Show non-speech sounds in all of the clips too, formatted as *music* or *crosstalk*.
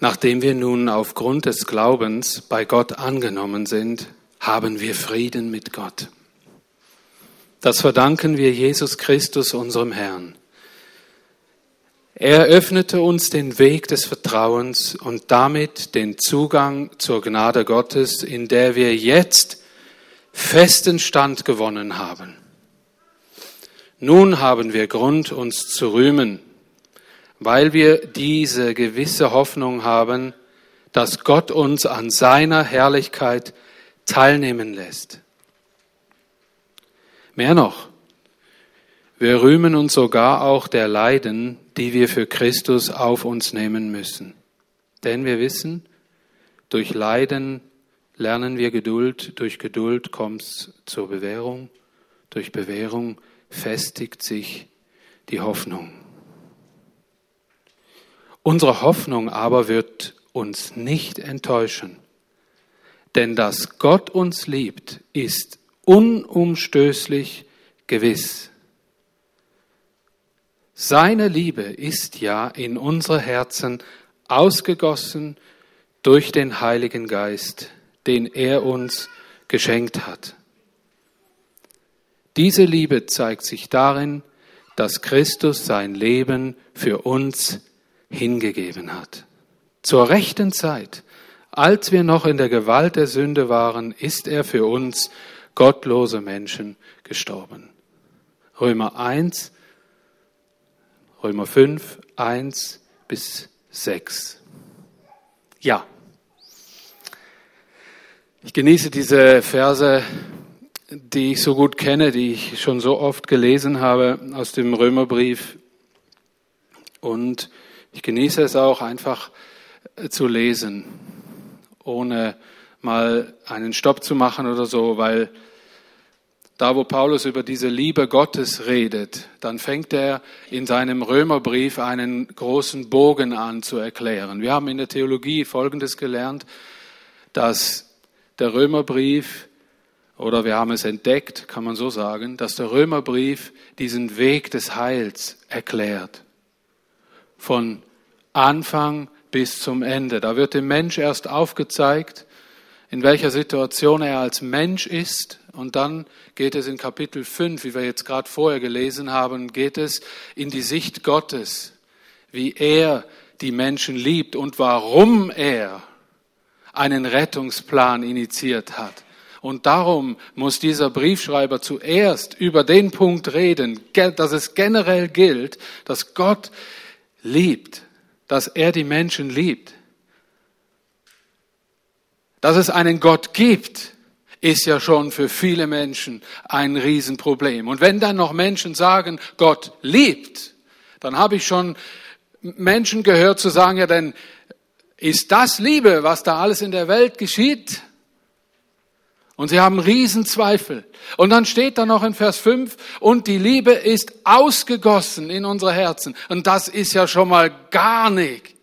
Nachdem wir nun aufgrund des Glaubens bei Gott angenommen sind, haben wir Frieden mit Gott. Das verdanken wir Jesus Christus, unserem Herrn. Er öffnete uns den Weg des Vertrauens und damit den Zugang zur Gnade Gottes, in der wir jetzt festen Stand gewonnen haben. Nun haben wir Grund, uns zu rühmen, weil wir diese gewisse Hoffnung haben, dass Gott uns an seiner Herrlichkeit teilnehmen lässt. Mehr noch, wir rühmen uns sogar auch der Leiden, die wir für Christus auf uns nehmen müssen. Denn wir wissen, durch Leiden lernen wir Geduld, durch Geduld kommt es zur Bewährung, durch Bewährung festigt sich die Hoffnung. Unsere Hoffnung aber wird uns nicht enttäuschen, denn dass Gott uns liebt, ist unumstößlich gewiss. Seine Liebe ist ja in unsere Herzen ausgegossen durch den Heiligen Geist, den er uns geschenkt hat. Diese Liebe zeigt sich darin, dass Christus sein Leben für uns hingegeben hat. Zur rechten Zeit, als wir noch in der Gewalt der Sünde waren, ist er für uns gottlose Menschen gestorben. Römer 1, Römer 5, 1 bis 6. Ja. Ich genieße diese Verse, die ich so gut kenne, die ich schon so oft gelesen habe aus dem Römerbrief. Und ich genieße es auch einfach zu lesen, ohne mal einen Stopp zu machen oder so, weil da, wo Paulus über diese Liebe Gottes redet, dann fängt er in seinem Römerbrief einen großen Bogen an zu erklären. Wir haben in der Theologie Folgendes gelernt, dass der Römerbrief, oder wir haben es entdeckt, kann man so sagen, dass der Römerbrief diesen Weg des Heils erklärt. Von Anfang bis zum Ende. Da wird dem Mensch erst aufgezeigt, in welcher Situation er als Mensch ist. Und dann geht es in Kapitel 5, wie wir jetzt gerade vorher gelesen haben, geht es in die Sicht Gottes, wie er die Menschen liebt und warum er einen Rettungsplan initiiert hat. Und darum muss dieser Briefschreiber zuerst über den Punkt reden, dass es generell gilt, dass Gott liebt, dass er die Menschen liebt. Dass es einen Gott gibt, ist ja schon für viele Menschen ein Riesenproblem. Und wenn dann noch Menschen sagen, Gott liebt, dann habe ich schon Menschen gehört zu sagen, ja, denn ist das Liebe, was da alles in der Welt geschieht? Und sie haben Riesenzweifel. Und dann steht da noch in Vers 5, und die Liebe ist ausgegossen in unsere Herzen. Und das ist ja schon mal gar nicht.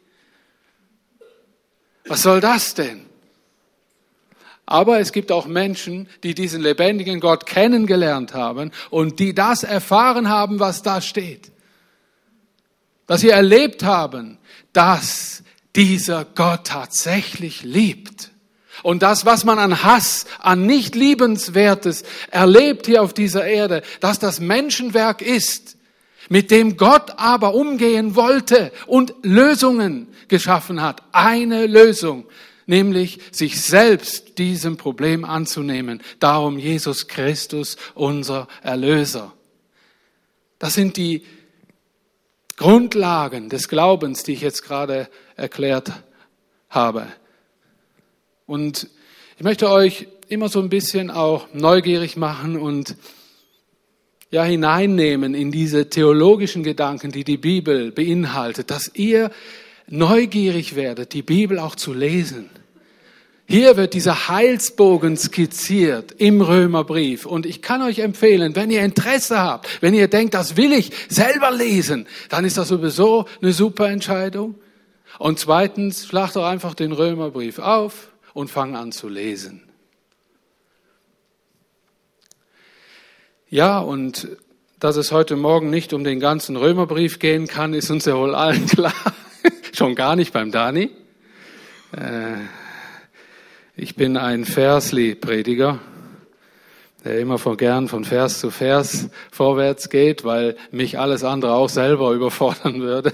Was soll das denn? Aber es gibt auch Menschen, die diesen lebendigen Gott kennengelernt haben und die das erfahren haben, was da steht. Dass sie erlebt haben, dass dieser Gott tatsächlich liebt. Und das, was man an Hass, an nicht liebenswertes erlebt hier auf dieser Erde, dass das Menschenwerk ist, mit dem Gott aber umgehen wollte und Lösungen geschaffen hat. Eine Lösung, nämlich sich selbst diesem Problem anzunehmen. Darum Jesus Christus, unser Erlöser. Das sind die Grundlagen des Glaubens, die ich jetzt gerade erklärt habe. Und ich möchte euch immer so ein bisschen auch neugierig machen und ja hineinnehmen in diese theologischen Gedanken, die die Bibel beinhaltet, dass ihr neugierig werdet, die Bibel auch zu lesen. Hier wird dieser Heilsbogen skizziert im Römerbrief. Und ich kann euch empfehlen, wenn ihr Interesse habt, wenn ihr denkt, das will ich selber lesen, dann ist das sowieso eine super Entscheidung. Und zweitens, schlag doch einfach den Römerbrief auf und fang an zu lesen. Ja, und dass es heute Morgen nicht um den ganzen Römerbrief gehen kann, ist uns ja wohl allen *laughs* klar. Schon gar nicht beim Dani. Äh, ich bin ein Versli-Prediger, der immer von gern von Vers zu Vers vorwärts geht, weil mich alles andere auch selber überfordern würde.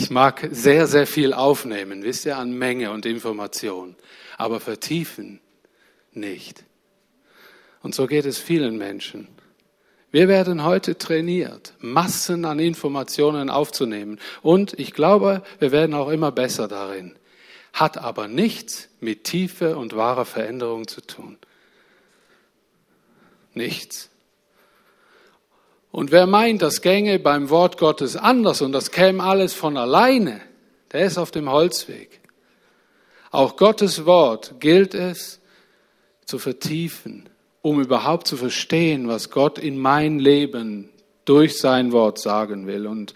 Ich mag sehr, sehr viel aufnehmen, wisst ihr, an Menge und Information, aber vertiefen nicht. Und so geht es vielen Menschen. Wir werden heute trainiert, Massen an Informationen aufzunehmen. Und ich glaube, wir werden auch immer besser darin. Hat aber nichts mit tiefe und wahrer Veränderung zu tun. Nichts. Und wer meint, das gänge beim Wort Gottes anders und das käme alles von alleine, der ist auf dem Holzweg. Auch Gottes Wort gilt es zu vertiefen, um überhaupt zu verstehen, was Gott in mein Leben durch sein Wort sagen will. Und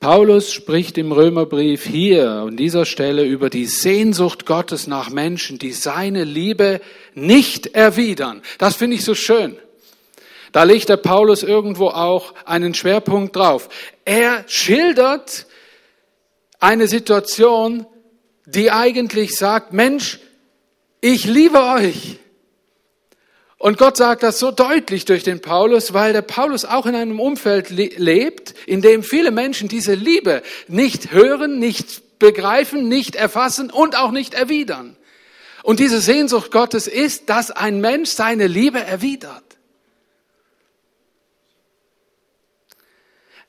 Paulus spricht im Römerbrief hier an dieser Stelle über die Sehnsucht Gottes nach Menschen, die seine Liebe nicht erwidern. Das finde ich so schön. Da legt der Paulus irgendwo auch einen Schwerpunkt drauf. Er schildert eine Situation, die eigentlich sagt, Mensch, ich liebe euch. Und Gott sagt das so deutlich durch den Paulus, weil der Paulus auch in einem Umfeld lebt, in dem viele Menschen diese Liebe nicht hören, nicht begreifen, nicht erfassen und auch nicht erwidern. Und diese Sehnsucht Gottes ist, dass ein Mensch seine Liebe erwidert.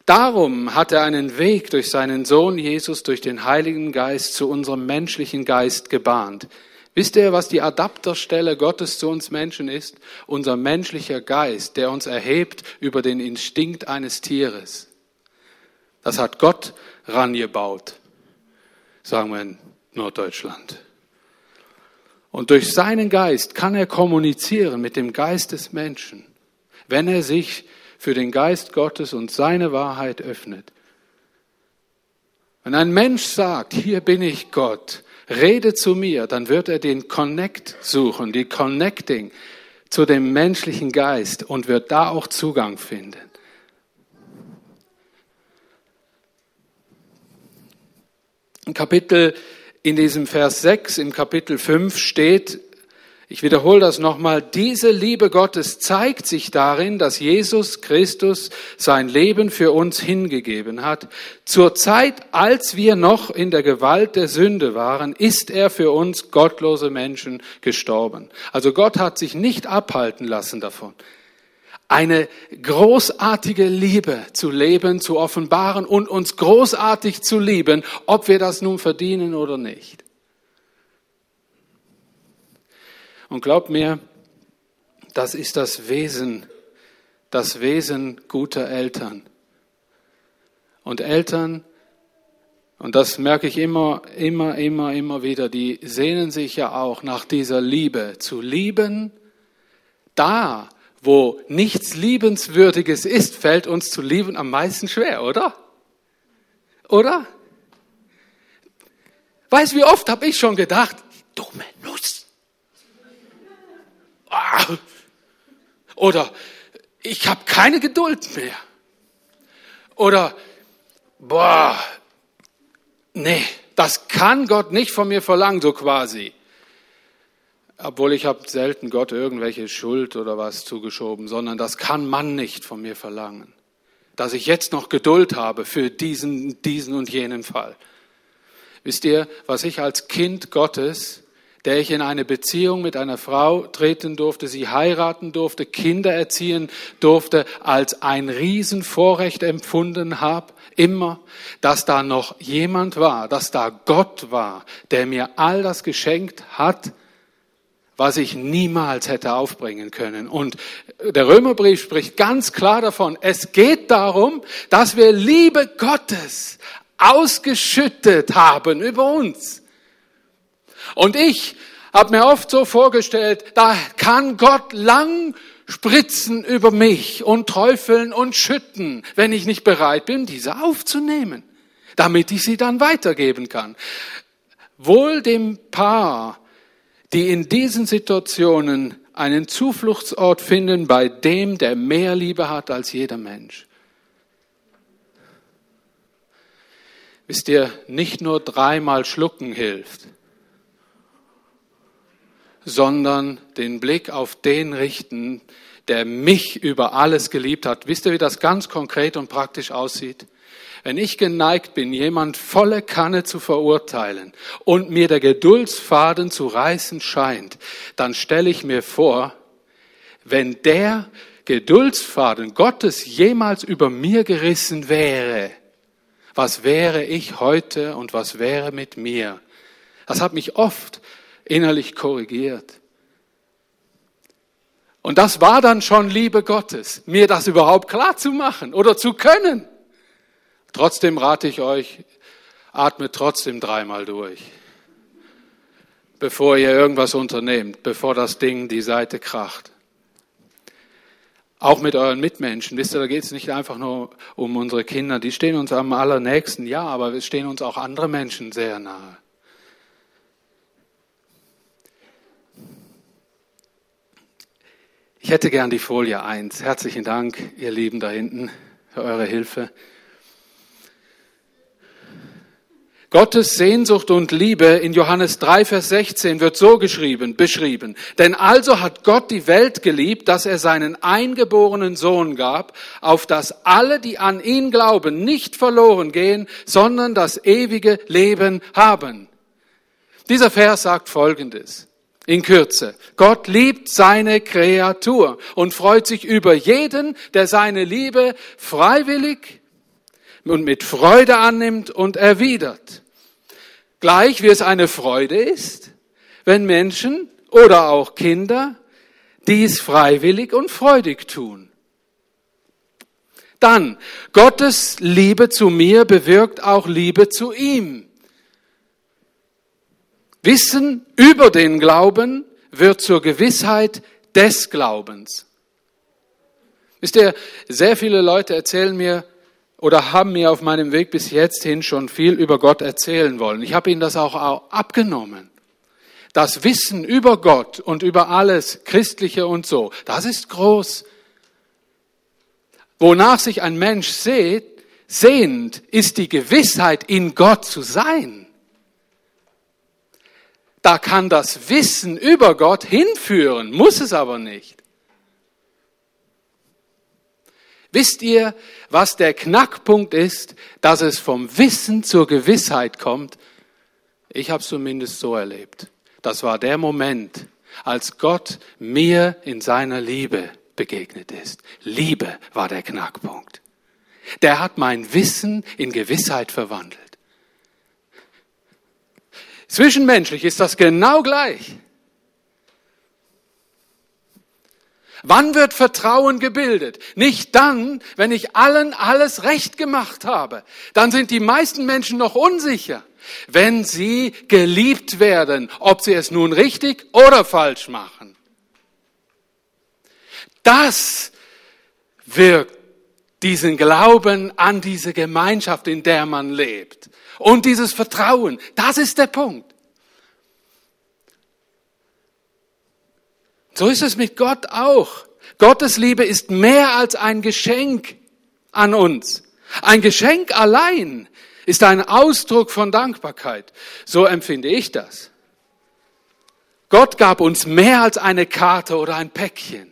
Darum hat er einen Weg durch seinen Sohn Jesus, durch den Heiligen Geist zu unserem menschlichen Geist gebahnt. Wisst ihr, was die Adapterstelle Gottes zu uns Menschen ist? Unser menschlicher Geist, der uns erhebt über den Instinkt eines Tieres. Das hat Gott rangebaut, sagen wir in Norddeutschland. Und durch seinen Geist kann er kommunizieren mit dem Geist des Menschen, wenn er sich für den Geist Gottes und seine Wahrheit öffnet. Wenn ein Mensch sagt, hier bin ich Gott, rede zu mir, dann wird er den Connect suchen, die Connecting zu dem menschlichen Geist und wird da auch Zugang finden. Kapitel, in diesem Vers 6, im Kapitel 5 steht, ich wiederhole das nochmal. Diese Liebe Gottes zeigt sich darin, dass Jesus Christus sein Leben für uns hingegeben hat. Zur Zeit, als wir noch in der Gewalt der Sünde waren, ist er für uns gottlose Menschen gestorben. Also Gott hat sich nicht abhalten lassen davon eine großartige Liebe zu leben, zu offenbaren und uns großartig zu lieben, ob wir das nun verdienen oder nicht. Und glaubt mir, das ist das Wesen, das Wesen guter Eltern. Und Eltern, und das merke ich immer, immer, immer, immer wieder, die sehnen sich ja auch nach dieser Liebe. Zu lieben, da, wo nichts Liebenswürdiges ist, fällt uns zu lieben am meisten schwer, oder? Oder? Weißt, wie oft habe ich schon gedacht, dumme Nuss. Ah. Oder ich habe keine Geduld mehr. Oder boah, nee, das kann Gott nicht von mir verlangen, so quasi. Obwohl ich habe selten Gott irgendwelche Schuld oder was zugeschoben, sondern das kann man nicht von mir verlangen. Dass ich jetzt noch Geduld habe für diesen, diesen und jenen Fall. Wisst ihr, was ich als Kind Gottes der ich in eine Beziehung mit einer Frau treten durfte, sie heiraten durfte, Kinder erziehen durfte, als ein Riesenvorrecht empfunden habe, immer, dass da noch jemand war, dass da Gott war, der mir all das geschenkt hat, was ich niemals hätte aufbringen können. Und der Römerbrief spricht ganz klar davon, es geht darum, dass wir Liebe Gottes ausgeschüttet haben über uns. Und ich habe mir oft so vorgestellt, da kann Gott lang spritzen über mich und träufeln und schütten, wenn ich nicht bereit bin, diese aufzunehmen, damit ich sie dann weitergeben kann. Wohl dem Paar, die in diesen Situationen einen Zufluchtsort finden bei dem, der mehr Liebe hat als jeder Mensch. Wisst ihr, nicht nur dreimal schlucken hilft, sondern den Blick auf den richten, der mich über alles geliebt hat. Wisst ihr, wie das ganz konkret und praktisch aussieht? Wenn ich geneigt bin, jemand volle Kanne zu verurteilen und mir der Geduldsfaden zu reißen scheint, dann stelle ich mir vor, wenn der Geduldsfaden Gottes jemals über mir gerissen wäre, was wäre ich heute und was wäre mit mir? Das hat mich oft innerlich korrigiert. Und das war dann schon Liebe Gottes, mir das überhaupt klar zu machen oder zu können. Trotzdem rate ich euch, atmet trotzdem dreimal durch, bevor ihr irgendwas unternehmt, bevor das Ding die Seite kracht. Auch mit euren Mitmenschen. Wisst ihr, da geht es nicht einfach nur um unsere Kinder. Die stehen uns am allernächsten, ja, aber es stehen uns auch andere Menschen sehr nahe. Ich hätte gern die Folie 1. Herzlichen Dank, ihr Lieben da hinten, für eure Hilfe. Gottes Sehnsucht und Liebe in Johannes 3, Vers 16 wird so geschrieben, beschrieben. Denn also hat Gott die Welt geliebt, dass er seinen eingeborenen Sohn gab, auf dass alle, die an ihn glauben, nicht verloren gehen, sondern das ewige Leben haben. Dieser Vers sagt Folgendes. In Kürze. Gott liebt seine Kreatur und freut sich über jeden, der seine Liebe freiwillig und mit Freude annimmt und erwidert. Gleich wie es eine Freude ist, wenn Menschen oder auch Kinder dies freiwillig und freudig tun. Dann, Gottes Liebe zu mir bewirkt auch Liebe zu ihm. Wissen über den Glauben wird zur Gewissheit des Glaubens. Wisst ihr, sehr viele Leute erzählen mir, oder haben mir auf meinem Weg bis jetzt hin schon viel über Gott erzählen wollen. Ich habe ihnen das auch abgenommen. Das Wissen über Gott und über alles Christliche und so, das ist groß. Wonach sich ein Mensch sehnt, ist die Gewissheit, in Gott zu sein. Da kann das Wissen über Gott hinführen, muss es aber nicht. Wisst ihr, was der Knackpunkt ist, dass es vom Wissen zur Gewissheit kommt? Ich habe es zumindest so erlebt. Das war der Moment, als Gott mir in seiner Liebe begegnet ist. Liebe war der Knackpunkt. Der hat mein Wissen in Gewissheit verwandelt. Zwischenmenschlich ist das genau gleich. Wann wird Vertrauen gebildet? Nicht dann, wenn ich allen alles recht gemacht habe. Dann sind die meisten Menschen noch unsicher, wenn sie geliebt werden, ob sie es nun richtig oder falsch machen. Das wirkt diesen Glauben an diese Gemeinschaft, in der man lebt. Und dieses Vertrauen, das ist der Punkt. So ist es mit Gott auch. Gottes Liebe ist mehr als ein Geschenk an uns. Ein Geschenk allein ist ein Ausdruck von Dankbarkeit. So empfinde ich das. Gott gab uns mehr als eine Karte oder ein Päckchen.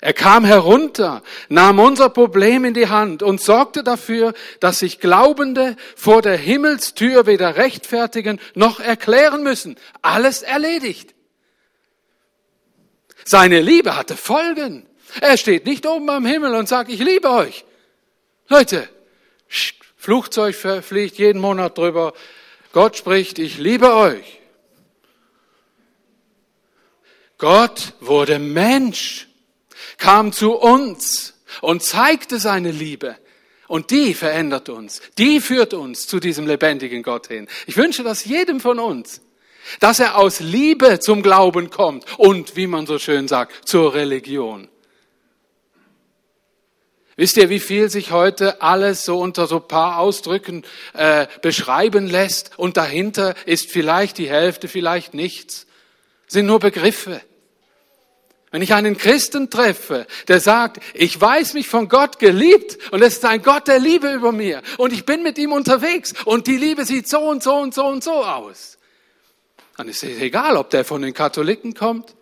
Er kam herunter, nahm unser Problem in die Hand und sorgte dafür, dass sich Glaubende vor der Himmelstür weder rechtfertigen noch erklären müssen. Alles erledigt. Seine Liebe hatte Folgen. Er steht nicht oben am Himmel und sagt, ich liebe euch. Leute, Flugzeug fliegt jeden Monat drüber. Gott spricht, ich liebe euch. Gott wurde Mensch, kam zu uns und zeigte seine Liebe. Und die verändert uns. Die führt uns zu diesem lebendigen Gott hin. Ich wünsche das jedem von uns dass er aus Liebe zum Glauben kommt und, wie man so schön sagt, zur Religion. Wisst ihr, wie viel sich heute alles so unter so paar Ausdrücken äh, beschreiben lässt und dahinter ist vielleicht die Hälfte, vielleicht nichts, sind nur Begriffe. Wenn ich einen Christen treffe, der sagt, ich weiß mich von Gott geliebt und es ist ein Gott der Liebe über mir und ich bin mit ihm unterwegs und die Liebe sieht so und so und so und so aus, dann ist es egal, ob der von den Katholiken kommt,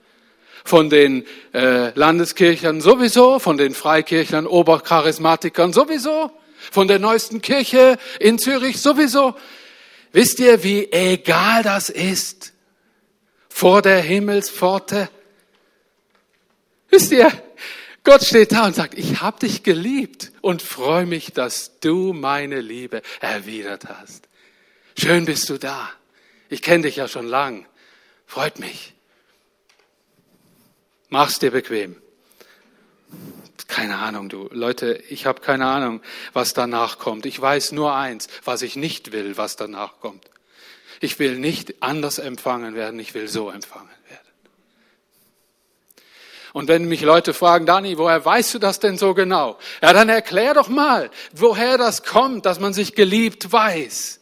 von den äh, Landeskirchen sowieso, von den Freikirchlern, Obercharismatikern sowieso, von der neuesten Kirche in Zürich sowieso. Wisst ihr, wie egal das ist vor der Himmelspforte? Wisst ihr, Gott steht da und sagt, ich habe dich geliebt und freue mich, dass du meine Liebe erwidert hast. Schön bist du da. Ich kenne dich ja schon lang. Freut mich. Mach's dir bequem. Keine Ahnung, du Leute, ich habe keine Ahnung, was danach kommt. Ich weiß nur eins, was ich nicht will, was danach kommt. Ich will nicht anders empfangen werden, ich will so empfangen. Und wenn mich Leute fragen, Dani, woher weißt du das denn so genau? Ja, dann erklär doch mal, woher das kommt, dass man sich geliebt weiß.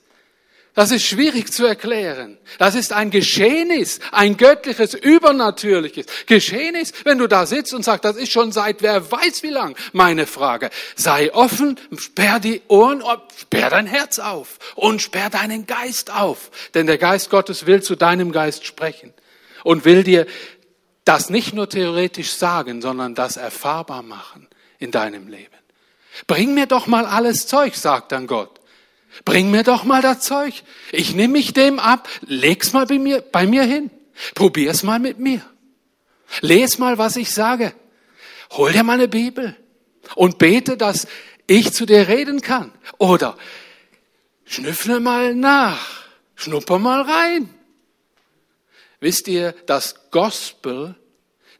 Das ist schwierig zu erklären. Das ist ein Geschehnis, ein göttliches, übernatürliches Geschehnis, wenn du da sitzt und sagst, das ist schon seit wer weiß wie lang meine Frage. Sei offen, sperr die Ohren, sperr dein Herz auf und sperr deinen Geist auf. Denn der Geist Gottes will zu deinem Geist sprechen und will dir das nicht nur theoretisch sagen, sondern das erfahrbar machen in deinem Leben. Bring mir doch mal alles Zeug, sagt dann Gott. Bring mir doch mal das Zeug. Ich nehme mich dem ab, leg's mal bei mir, bei mir hin. Probier's mal mit mir. Les mal, was ich sage. Hol dir mal eine Bibel und bete, dass ich zu dir reden kann. Oder schnüffle mal nach, schnupper mal rein. Wisst ihr, das Gospel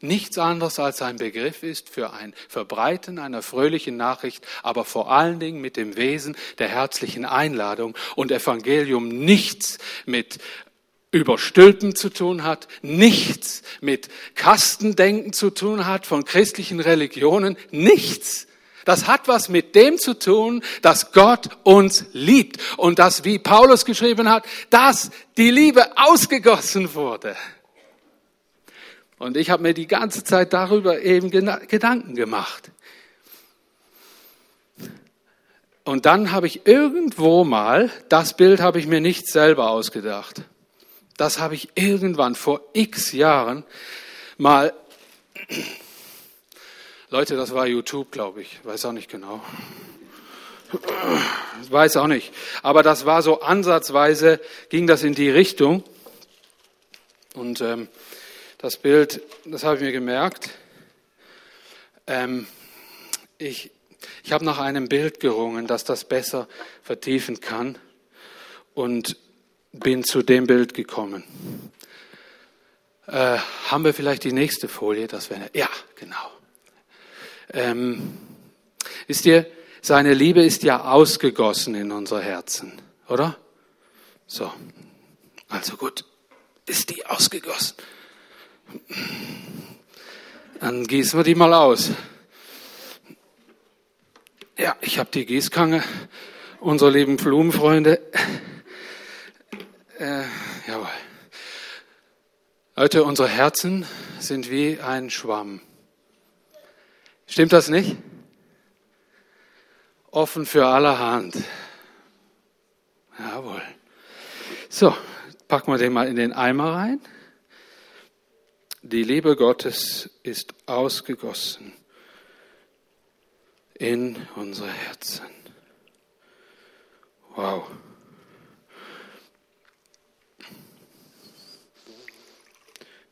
nichts anderes als ein Begriff ist für ein Verbreiten einer fröhlichen Nachricht, aber vor allen Dingen mit dem Wesen der herzlichen Einladung und Evangelium nichts mit Überstülpen zu tun hat, nichts mit Kastendenken zu tun hat von christlichen Religionen, nichts. Das hat was mit dem zu tun, dass Gott uns liebt und dass, wie Paulus geschrieben hat, dass die Liebe ausgegossen wurde. Und ich habe mir die ganze Zeit darüber eben Gedanken gemacht. Und dann habe ich irgendwo mal, das Bild habe ich mir nicht selber ausgedacht. Das habe ich irgendwann vor x Jahren mal, Leute, das war YouTube, glaube ich, weiß auch nicht genau. *clears throat* Weiß auch nicht. Aber das war so ansatzweise, ging das in die Richtung. Und ähm, das Bild, das habe ich mir gemerkt. Ähm, ich ich habe nach einem Bild gerungen, das das besser vertiefen kann und bin zu dem Bild gekommen. Äh, haben wir vielleicht die nächste Folie? Das wäre ja genau. Ähm, wisst ihr, seine Liebe ist ja ausgegossen in unser Herzen, oder? So, also gut, ist die ausgegossen. Dann gießen wir die mal aus. Ja, ich habe die Gießkanne unserer lieben Blumenfreunde. Äh, jawohl. Leute, unsere Herzen sind wie ein Schwamm. Stimmt das nicht? Offen für allerhand. Jawohl. So, packen wir den mal in den Eimer rein. Die Liebe Gottes ist ausgegossen in unsere Herzen. Wow.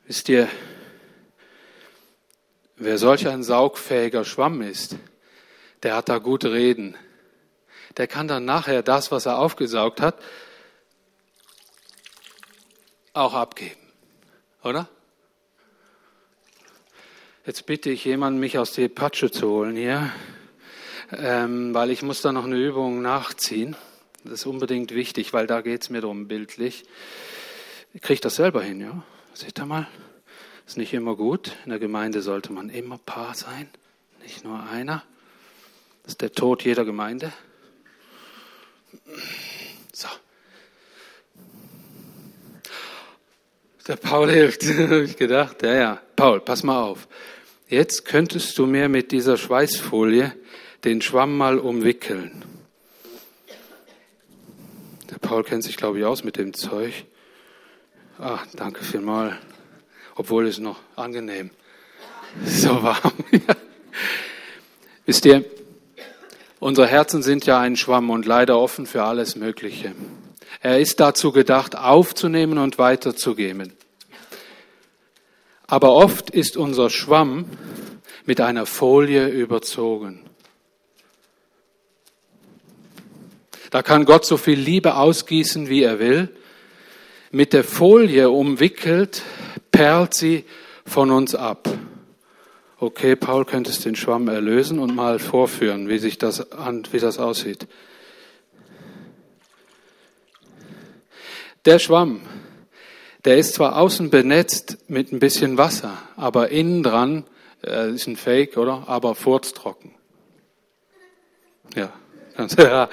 Wisst ihr, wer solch ein saugfähiger Schwamm ist, der hat da gut reden. Der kann dann nachher das, was er aufgesaugt hat, auch abgeben. Oder? Jetzt bitte ich jemanden, mich aus der Patsche zu holen hier, ähm, weil ich muss da noch eine Übung nachziehen. Das ist unbedingt wichtig, weil da geht es mir darum bildlich. Ich kriege das selber hin, ja? Seht ihr mal? Ist nicht immer gut. In der Gemeinde sollte man immer Paar sein, nicht nur einer. Das ist der Tod jeder Gemeinde. So. Der Paul hilft, *laughs* habe ich gedacht. Ja, ja. Paul, pass mal auf. Jetzt könntest du mir mit dieser Schweißfolie den Schwamm mal umwickeln. Der Paul kennt sich, glaube ich, aus mit dem Zeug. Ah, danke vielmals. Obwohl es noch angenehm. So warm. *laughs* Wisst ihr, unsere Herzen sind ja ein Schwamm und leider offen für alles Mögliche. Er ist dazu gedacht, aufzunehmen und weiterzugeben. Aber oft ist unser Schwamm mit einer Folie überzogen. Da kann Gott so viel Liebe ausgießen, wie er will. Mit der Folie umwickelt, perlt sie von uns ab. Okay, Paul, könntest den Schwamm erlösen und mal vorführen, wie sich das an, wie das aussieht. Der Schwamm, der ist zwar außen benetzt mit ein bisschen Wasser, aber innen dran äh, ist ein Fake, oder? Aber furztrocken. Ja, *laughs* ja,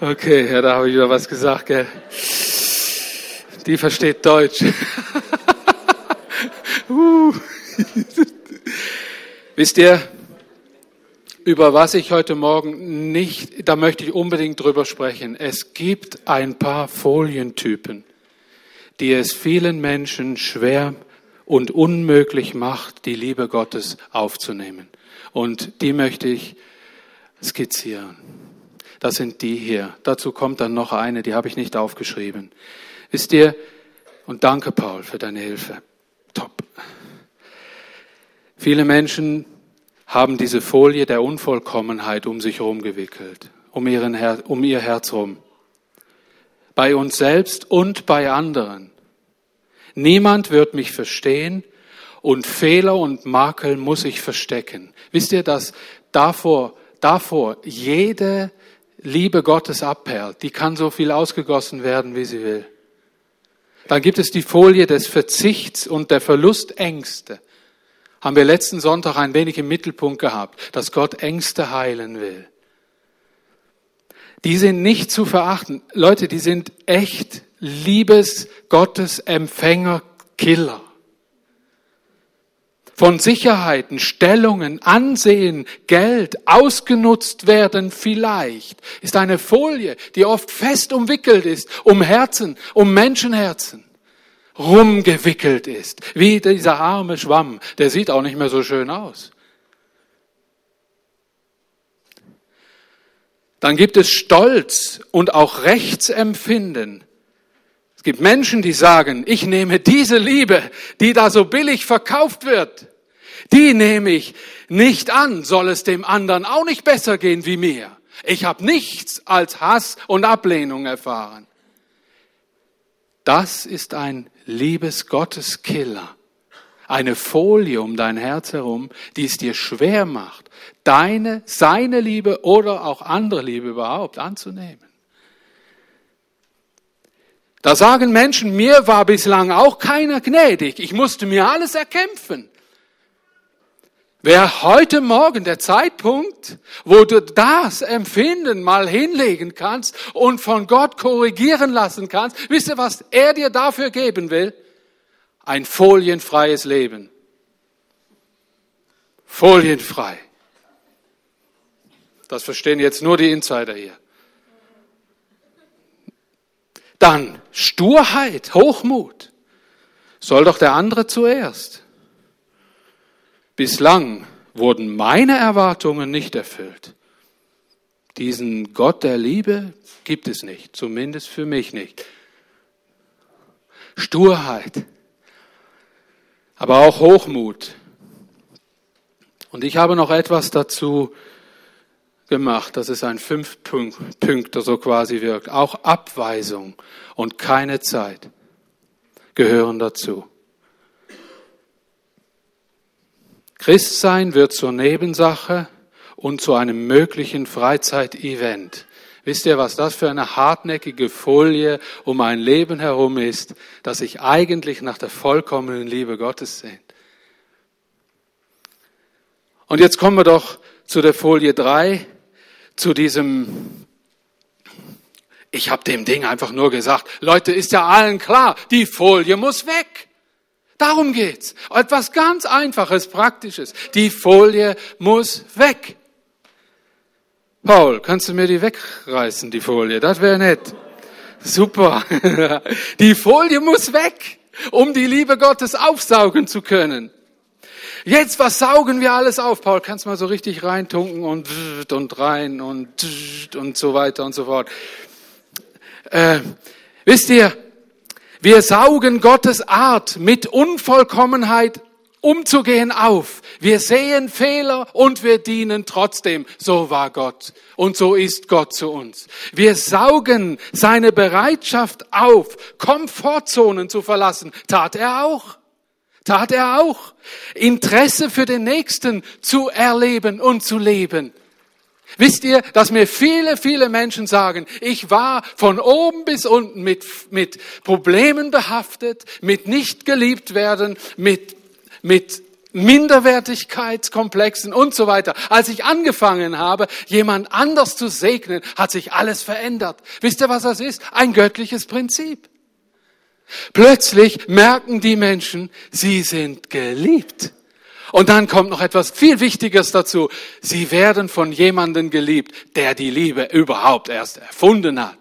okay, ja, da habe ich wieder was gesagt, gell? Die versteht Deutsch. *laughs* *laughs* Wisst ihr, über was ich heute Morgen nicht, da möchte ich unbedingt drüber sprechen. Es gibt ein paar Folientypen die es vielen Menschen schwer und unmöglich macht, die Liebe Gottes aufzunehmen. Und die möchte ich skizzieren. Das sind die hier. Dazu kommt dann noch eine, die habe ich nicht aufgeschrieben. Wisst ihr, und danke Paul für deine Hilfe. Top. Viele Menschen haben diese Folie der Unvollkommenheit um sich herum gewickelt, um, ihren um ihr Herz herum bei uns selbst und bei anderen. Niemand wird mich verstehen und Fehler und Makel muss ich verstecken. Wisst ihr, dass davor, davor jede Liebe Gottes abperlt, die kann so viel ausgegossen werden, wie sie will. Dann gibt es die Folie des Verzichts und der Verlustängste. Haben wir letzten Sonntag ein wenig im Mittelpunkt gehabt, dass Gott Ängste heilen will die sind nicht zu verachten. Leute, die sind echt Liebes Gottes Empfänger Killer. Von Sicherheiten, Stellungen, Ansehen, Geld ausgenutzt werden vielleicht, ist eine Folie, die oft fest umwickelt ist, um Herzen, um Menschenherzen, rumgewickelt ist, wie dieser arme Schwamm, der sieht auch nicht mehr so schön aus. Dann gibt es Stolz und auch Rechtsempfinden. Es gibt Menschen, die sagen, ich nehme diese Liebe, die da so billig verkauft wird, die nehme ich nicht an, soll es dem anderen auch nicht besser gehen wie mir. Ich habe nichts als Hass und Ablehnung erfahren. Das ist ein Liebesgotteskiller. Eine Folie um dein Herz herum, die es dir schwer macht, deine, seine Liebe oder auch andere Liebe überhaupt anzunehmen. Da sagen Menschen, mir war bislang auch keiner gnädig. Ich musste mir alles erkämpfen. Wäre heute Morgen der Zeitpunkt, wo du das Empfinden mal hinlegen kannst und von Gott korrigieren lassen kannst, wisst ihr, was er dir dafür geben will? Ein folienfreies Leben. Folienfrei. Das verstehen jetzt nur die Insider hier. Dann Sturheit, Hochmut. Soll doch der andere zuerst. Bislang wurden meine Erwartungen nicht erfüllt. Diesen Gott der Liebe gibt es nicht, zumindest für mich nicht. Sturheit, aber auch Hochmut. Und ich habe noch etwas dazu gemacht, dass es ein Fünf-Punkter so quasi wirkt. Auch Abweisung und keine Zeit gehören dazu. Christsein wird zur Nebensache und zu einem möglichen Freizeitevent. Wisst ihr, was das für eine hartnäckige Folie um ein Leben herum ist, das sich eigentlich nach der vollkommenen Liebe Gottes sehnt? Und jetzt kommen wir doch zu der Folie drei zu diesem, ich habe dem Ding einfach nur gesagt, Leute, ist ja allen klar, die Folie muss weg. Darum geht's. Etwas ganz Einfaches, Praktisches. Die Folie muss weg. Paul, kannst du mir die wegreißen, die Folie? Das wäre nett. Super. *laughs* Die Folie muss weg, um die Liebe Gottes aufsaugen zu können. Jetzt, was saugen wir alles auf? Paul, kannst mal so richtig reintunken und und rein und und so weiter und so fort. Äh, wisst ihr, wir saugen Gottes Art mit Unvollkommenheit umzugehen auf. Wir sehen Fehler und wir dienen trotzdem. So war Gott und so ist Gott zu uns. Wir saugen seine Bereitschaft auf, Komfortzonen zu verlassen. Tat er auch. Tat er auch. Interesse für den Nächsten zu erleben und zu leben. Wisst ihr, dass mir viele, viele Menschen sagen, ich war von oben bis unten mit, mit Problemen behaftet, mit nicht geliebt werden, mit, mit Minderwertigkeitskomplexen und so weiter. Als ich angefangen habe, jemand anders zu segnen, hat sich alles verändert. Wisst ihr, was das ist? Ein göttliches Prinzip. Plötzlich merken die Menschen, sie sind geliebt. Und dann kommt noch etwas viel Wichtiges dazu. Sie werden von jemandem geliebt, der die Liebe überhaupt erst erfunden hat.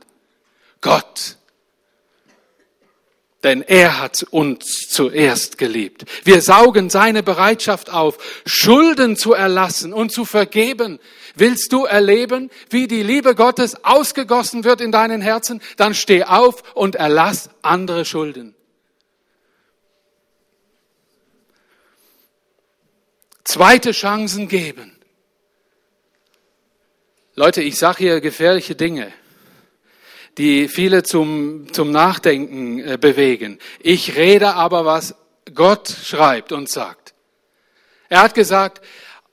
Gott. Denn er hat uns zuerst geliebt. Wir saugen seine Bereitschaft auf, Schulden zu erlassen und zu vergeben. Willst du erleben, wie die Liebe Gottes ausgegossen wird in deinen Herzen? Dann steh auf und erlass andere Schulden. zweite Chancen geben. Leute, ich sage hier gefährliche Dinge, die viele zum, zum Nachdenken äh, bewegen. Ich rede aber, was Gott schreibt und sagt. Er hat gesagt,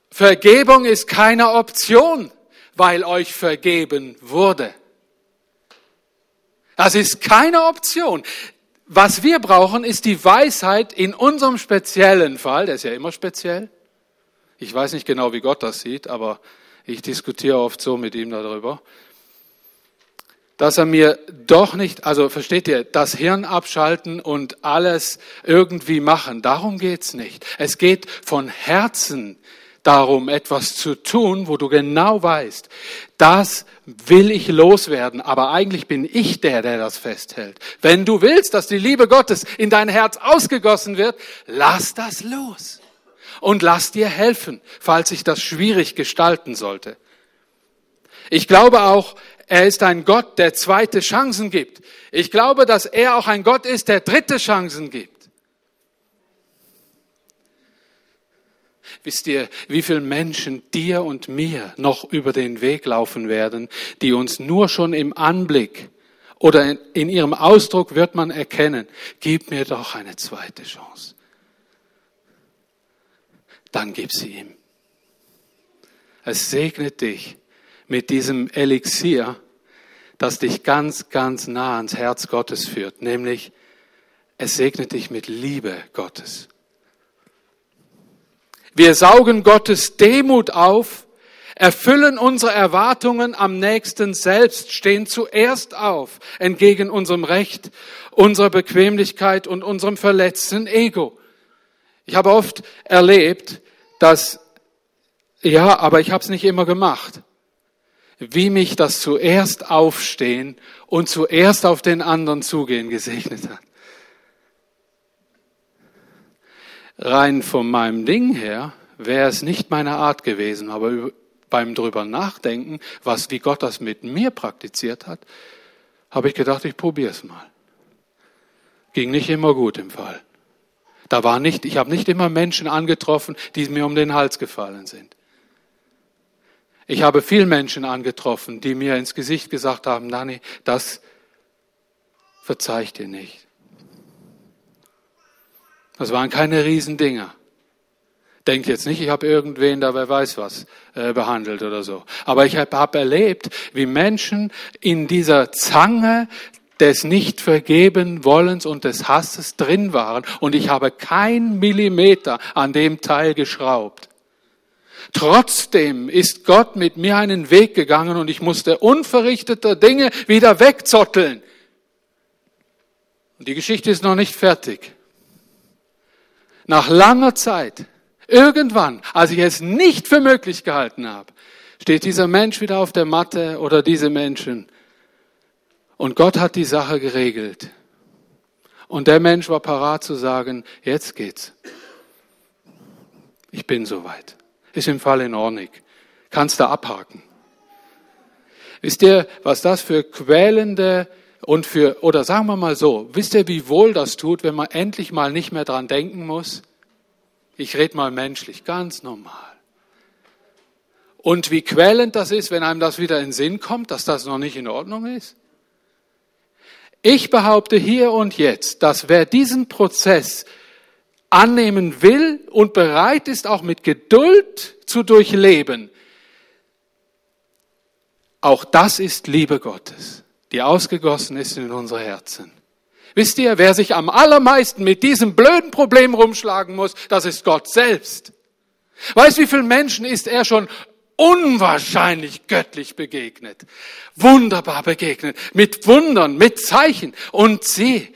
Vergebung ist keine Option, weil euch vergeben wurde. Das ist keine Option. Was wir brauchen, ist die Weisheit in unserem speziellen Fall, der ist ja immer speziell, ich weiß nicht genau, wie Gott das sieht, aber ich diskutiere oft so mit ihm darüber, dass er mir doch nicht, also versteht ihr, das Hirn abschalten und alles irgendwie machen, darum geht's nicht. Es geht von Herzen darum, etwas zu tun, wo du genau weißt, das will ich loswerden, aber eigentlich bin ich der, der das festhält. Wenn du willst, dass die Liebe Gottes in dein Herz ausgegossen wird, lass das los und lass dir helfen, falls sich das schwierig gestalten sollte. Ich glaube auch, er ist ein Gott, der zweite Chancen gibt. Ich glaube, dass er auch ein Gott ist, der dritte Chancen gibt. Wisst ihr, wie viele Menschen dir und mir noch über den Weg laufen werden, die uns nur schon im Anblick oder in, ihrem Ausdruck wird man erkennen, gib mir doch eine zweite Chance dann gib sie ihm. Es segnet dich mit diesem Elixier, das dich ganz, ganz nah ans Herz Gottes führt, nämlich es segnet dich mit Liebe Gottes. Wir saugen Gottes Demut auf, erfüllen unsere Erwartungen am nächsten selbst, stehen zuerst auf, entgegen unserem Recht, unserer Bequemlichkeit und unserem verletzten Ego. Ich habe oft erlebt, dass, ja, aber ich habe es nicht immer gemacht, wie mich das zuerst aufstehen und zuerst auf den anderen zugehen gesegnet hat. Rein von meinem Ding her wäre es nicht meine Art gewesen, aber beim drüber nachdenken, was wie Gott das mit mir praktiziert hat, habe ich gedacht, ich probiere es mal. Ging nicht immer gut im Fall. Da war nicht, ich habe nicht immer Menschen angetroffen, die mir um den Hals gefallen sind. Ich habe viel Menschen angetroffen, die mir ins Gesicht gesagt haben, Nani, das verzeih ich dir nicht. Das waren keine Riesendinger. Denk jetzt nicht, ich habe irgendwen da, wer weiß was, äh, behandelt oder so. Aber ich habe hab erlebt, wie Menschen in dieser Zange des nicht vergeben wollens und des Hasses drin waren und ich habe kein Millimeter an dem Teil geschraubt. Trotzdem ist Gott mit mir einen Weg gegangen und ich musste unverrichteter Dinge wieder wegzotteln. Und die Geschichte ist noch nicht fertig. nach langer Zeit, irgendwann, als ich es nicht für möglich gehalten habe, steht dieser Mensch wieder auf der Matte oder diese Menschen. Und Gott hat die Sache geregelt. Und der Mensch war parat zu sagen, jetzt geht's. Ich bin soweit. Ist im Fall in Ordnung. Kannst du abhaken. Wisst ihr, was das für quälende und für, oder sagen wir mal so, wisst ihr, wie wohl das tut, wenn man endlich mal nicht mehr dran denken muss? Ich rede mal menschlich, ganz normal. Und wie quälend das ist, wenn einem das wieder in Sinn kommt, dass das noch nicht in Ordnung ist? Ich behaupte hier und jetzt, dass wer diesen Prozess annehmen will und bereit ist, auch mit Geduld zu durchleben, auch das ist Liebe Gottes, die ausgegossen ist in unsere Herzen. Wisst ihr, wer sich am allermeisten mit diesem blöden Problem rumschlagen muss, das ist Gott selbst. Weißt, wie vielen Menschen ist er schon unwahrscheinlich göttlich begegnet, wunderbar begegnet, mit Wundern, mit Zeichen. Und sie,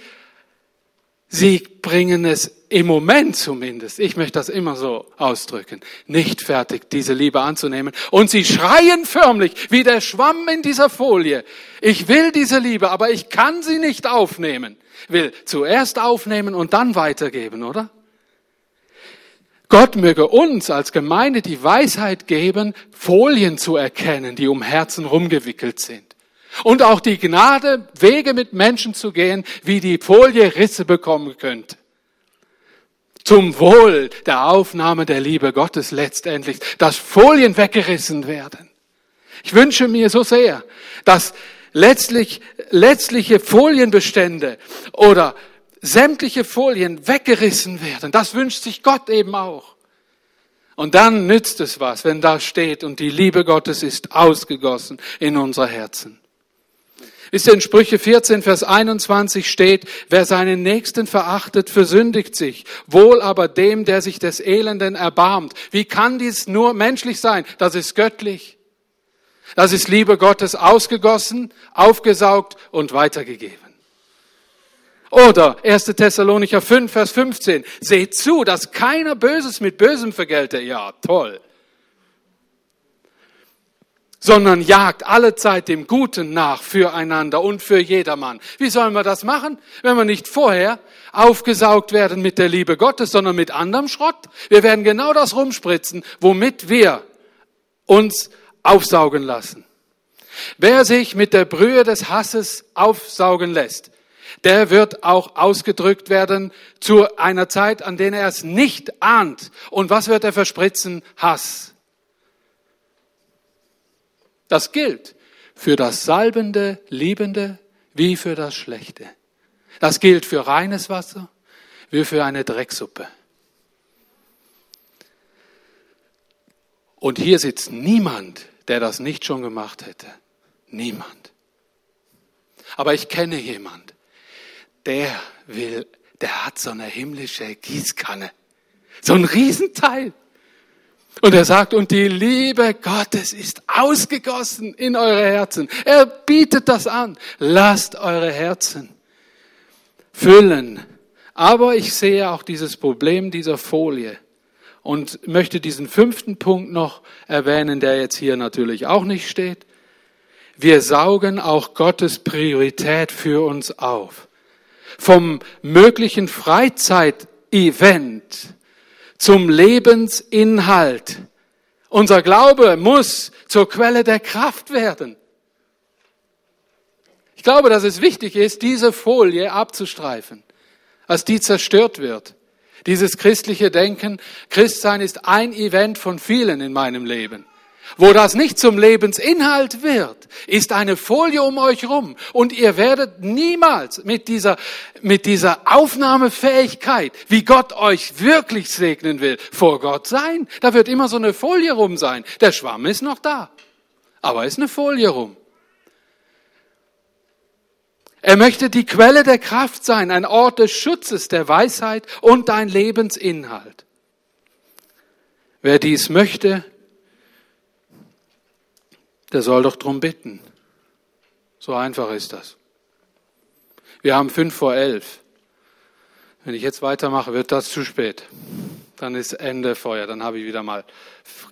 sie bringen es im Moment zumindest, ich möchte das immer so ausdrücken, nicht fertig, diese Liebe anzunehmen. Und sie schreien förmlich wie der Schwamm in dieser Folie. Ich will diese Liebe, aber ich kann sie nicht aufnehmen. Will zuerst aufnehmen und dann weitergeben, oder? Gott möge uns als Gemeinde die Weisheit geben, Folien zu erkennen, die um Herzen rumgewickelt sind. Und auch die Gnade, Wege mit Menschen zu gehen, wie die Folie Risse bekommen könnte. Zum Wohl der Aufnahme der Liebe Gottes letztendlich, dass Folien weggerissen werden. Ich wünsche mir so sehr, dass letztlich, letztliche Folienbestände oder sämtliche Folien weggerissen werden. Das wünscht sich Gott eben auch. Und dann nützt es was, wenn da steht und die Liebe Gottes ist ausgegossen in unser Herzen. Wisst ihr, in Sprüche 14, Vers 21 steht, wer seinen Nächsten verachtet, versündigt sich. Wohl aber dem, der sich des Elenden erbarmt. Wie kann dies nur menschlich sein? Das ist göttlich. Das ist Liebe Gottes ausgegossen, aufgesaugt und weitergegeben. Oder 1. Thessalonicher 5, Vers 15. Seht zu, dass keiner Böses mit Bösem vergelte. Ja, toll. Sondern jagt alle Zeit dem Guten nach füreinander und für jedermann. Wie sollen wir das machen, wenn wir nicht vorher aufgesaugt werden mit der Liebe Gottes, sondern mit anderem Schrott? Wir werden genau das rumspritzen, womit wir uns aufsaugen lassen. Wer sich mit der Brühe des Hasses aufsaugen lässt, der wird auch ausgedrückt werden zu einer Zeit, an der er es nicht ahnt. Und was wird er verspritzen? Hass. Das gilt für das salbende, liebende wie für das schlechte. Das gilt für reines Wasser wie für eine Drecksuppe. Und hier sitzt niemand, der das nicht schon gemacht hätte. Niemand. Aber ich kenne jemand, der will, der hat so eine himmlische Gießkanne. So ein Riesenteil. Und er sagt, und die Liebe Gottes ist ausgegossen in eure Herzen. Er bietet das an. Lasst eure Herzen füllen. Aber ich sehe auch dieses Problem dieser Folie und möchte diesen fünften Punkt noch erwähnen, der jetzt hier natürlich auch nicht steht. Wir saugen auch Gottes Priorität für uns auf vom möglichen Freizeitevent zum Lebensinhalt. Unser Glaube muss zur Quelle der Kraft werden. Ich glaube, dass es wichtig ist, diese Folie abzustreifen, als die zerstört wird. Dieses christliche Denken, Christsein ist ein Event von vielen in meinem Leben. Wo das nicht zum Lebensinhalt wird, ist eine Folie um euch rum. Und ihr werdet niemals mit dieser, mit dieser Aufnahmefähigkeit, wie Gott euch wirklich segnen will, vor Gott sein. Da wird immer so eine Folie rum sein. Der Schwamm ist noch da. Aber ist eine Folie rum. Er möchte die Quelle der Kraft sein, ein Ort des Schutzes, der Weisheit und dein Lebensinhalt. Wer dies möchte, der soll doch drum bitten. So einfach ist das. Wir haben fünf vor elf. Wenn ich jetzt weitermache, wird das zu spät. Dann ist Ende Feuer. Dann habe ich wieder mal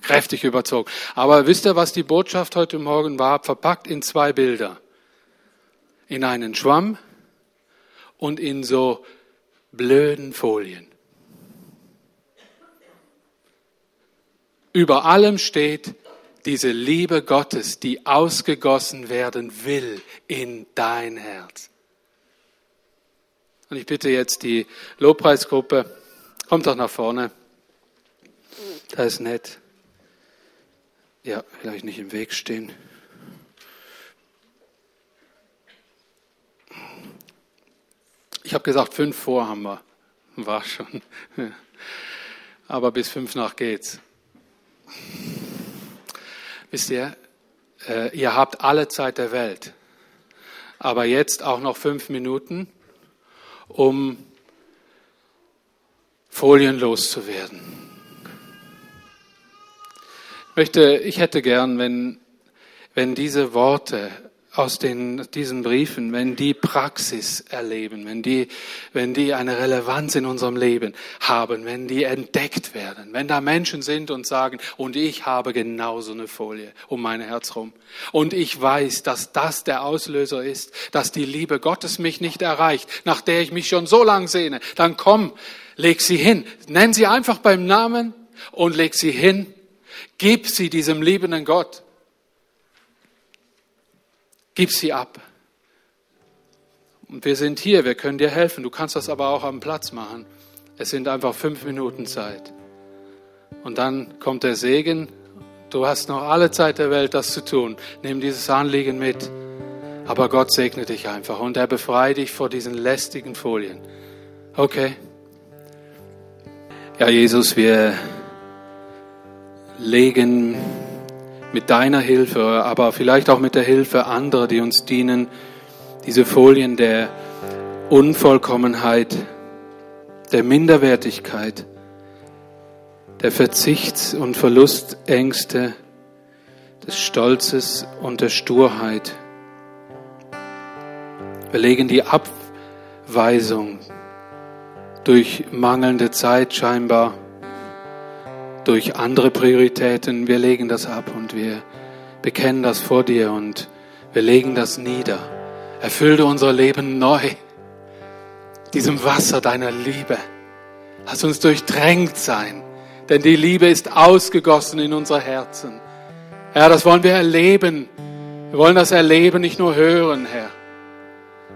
kräftig überzogen. Aber wisst ihr, was die Botschaft heute Morgen war? Verpackt in zwei Bilder. In einen Schwamm und in so blöden Folien. Über allem steht diese Liebe Gottes, die ausgegossen werden will in dein Herz. Und ich bitte jetzt die Lobpreisgruppe, kommt doch nach vorne. Da ist nett. Ja, vielleicht nicht im Weg stehen. Ich habe gesagt, fünf vor haben wir. War schon. *laughs* Aber bis fünf nach geht's. Wisst ihr, äh, ihr habt alle Zeit der Welt, aber jetzt auch noch fünf Minuten, um Folien loszuwerden. Ich möchte, ich hätte gern, wenn, wenn diese Worte aus den, diesen Briefen, wenn die Praxis erleben, wenn die, wenn die eine Relevanz in unserem Leben haben, wenn die entdeckt werden, wenn da Menschen sind und sagen, und ich habe genauso eine Folie um mein Herz rum. Und ich weiß, dass das der Auslöser ist, dass die Liebe Gottes mich nicht erreicht, nach der ich mich schon so lang sehne. Dann komm, leg sie hin. Nenn sie einfach beim Namen und leg sie hin. Gib sie diesem liebenden Gott. Gib sie ab. Und wir sind hier, wir können dir helfen. Du kannst das aber auch am Platz machen. Es sind einfach fünf Minuten Zeit. Und dann kommt der Segen. Du hast noch alle Zeit der Welt, das zu tun. Nimm dieses Anliegen mit. Aber Gott segne dich einfach und er befreit dich vor diesen lästigen Folien. Okay? Ja, Jesus, wir legen mit deiner Hilfe, aber vielleicht auch mit der Hilfe anderer, die uns dienen, diese Folien der Unvollkommenheit, der Minderwertigkeit, der Verzichts- und Verlustängste, des Stolzes und der Sturheit. Wir legen die Abweisung durch mangelnde Zeit scheinbar durch andere Prioritäten. Wir legen das ab und wir bekennen das vor dir und wir legen das nieder. Erfülle unser Leben neu, diesem Wasser deiner Liebe. Lass uns durchdrängt sein, denn die Liebe ist ausgegossen in unser Herzen. Herr, das wollen wir erleben. Wir wollen das erleben, nicht nur hören, Herr.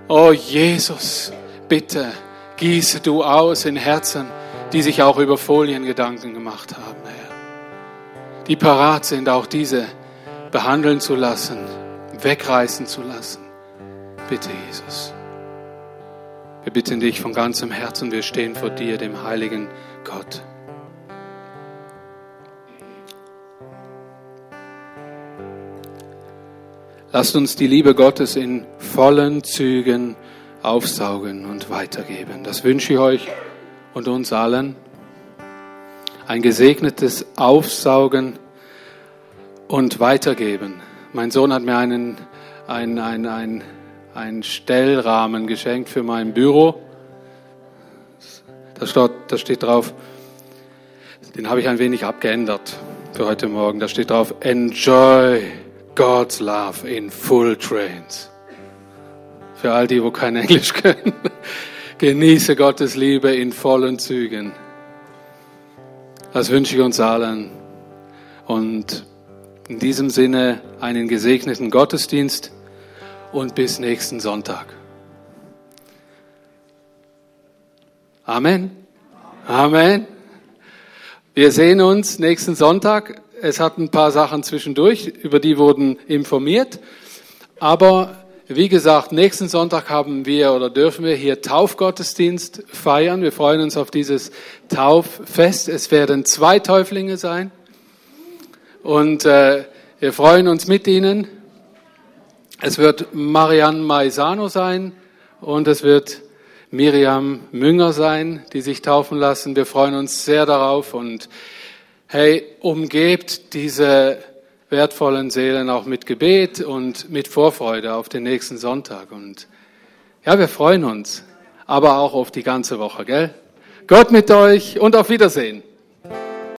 Oh Jesus, bitte gieße du aus in Herzen, die sich auch über Folien Gedanken gemacht haben die parat sind, auch diese behandeln zu lassen, wegreißen zu lassen. Bitte, Jesus. Wir bitten dich von ganzem Herzen, wir stehen vor dir, dem heiligen Gott. Lasst uns die Liebe Gottes in vollen Zügen aufsaugen und weitergeben. Das wünsche ich euch und uns allen ein gesegnetes Aufsaugen und Weitergeben. Mein Sohn hat mir einen, einen, einen, einen, einen Stellrahmen geschenkt für mein Büro. Da steht, da steht drauf, den habe ich ein wenig abgeändert für heute Morgen. Da steht drauf, Enjoy God's Love in Full Trains. Für all die, wo kein Englisch *laughs* können. Genieße Gottes Liebe in vollen Zügen. Das wünsche ich uns allen. Und in diesem Sinne einen gesegneten Gottesdienst und bis nächsten Sonntag. Amen. Amen. Wir sehen uns nächsten Sonntag. Es hat ein paar Sachen zwischendurch, über die wurden informiert. Aber wie gesagt, nächsten Sonntag haben wir oder dürfen wir hier Taufgottesdienst feiern. Wir freuen uns auf dieses Tauffest. Es werden zwei Täuflinge sein. Und äh, wir freuen uns mit ihnen. Es wird Marianne Maisano sein und es wird Miriam Münger sein, die sich taufen lassen. Wir freuen uns sehr darauf und hey, umgebt diese wertvollen Seelen auch mit Gebet und mit Vorfreude auf den nächsten Sonntag. Und ja, wir freuen uns. aber auch auf die ganze Woche, gell? Gott mit euch und auf Wiedersehen.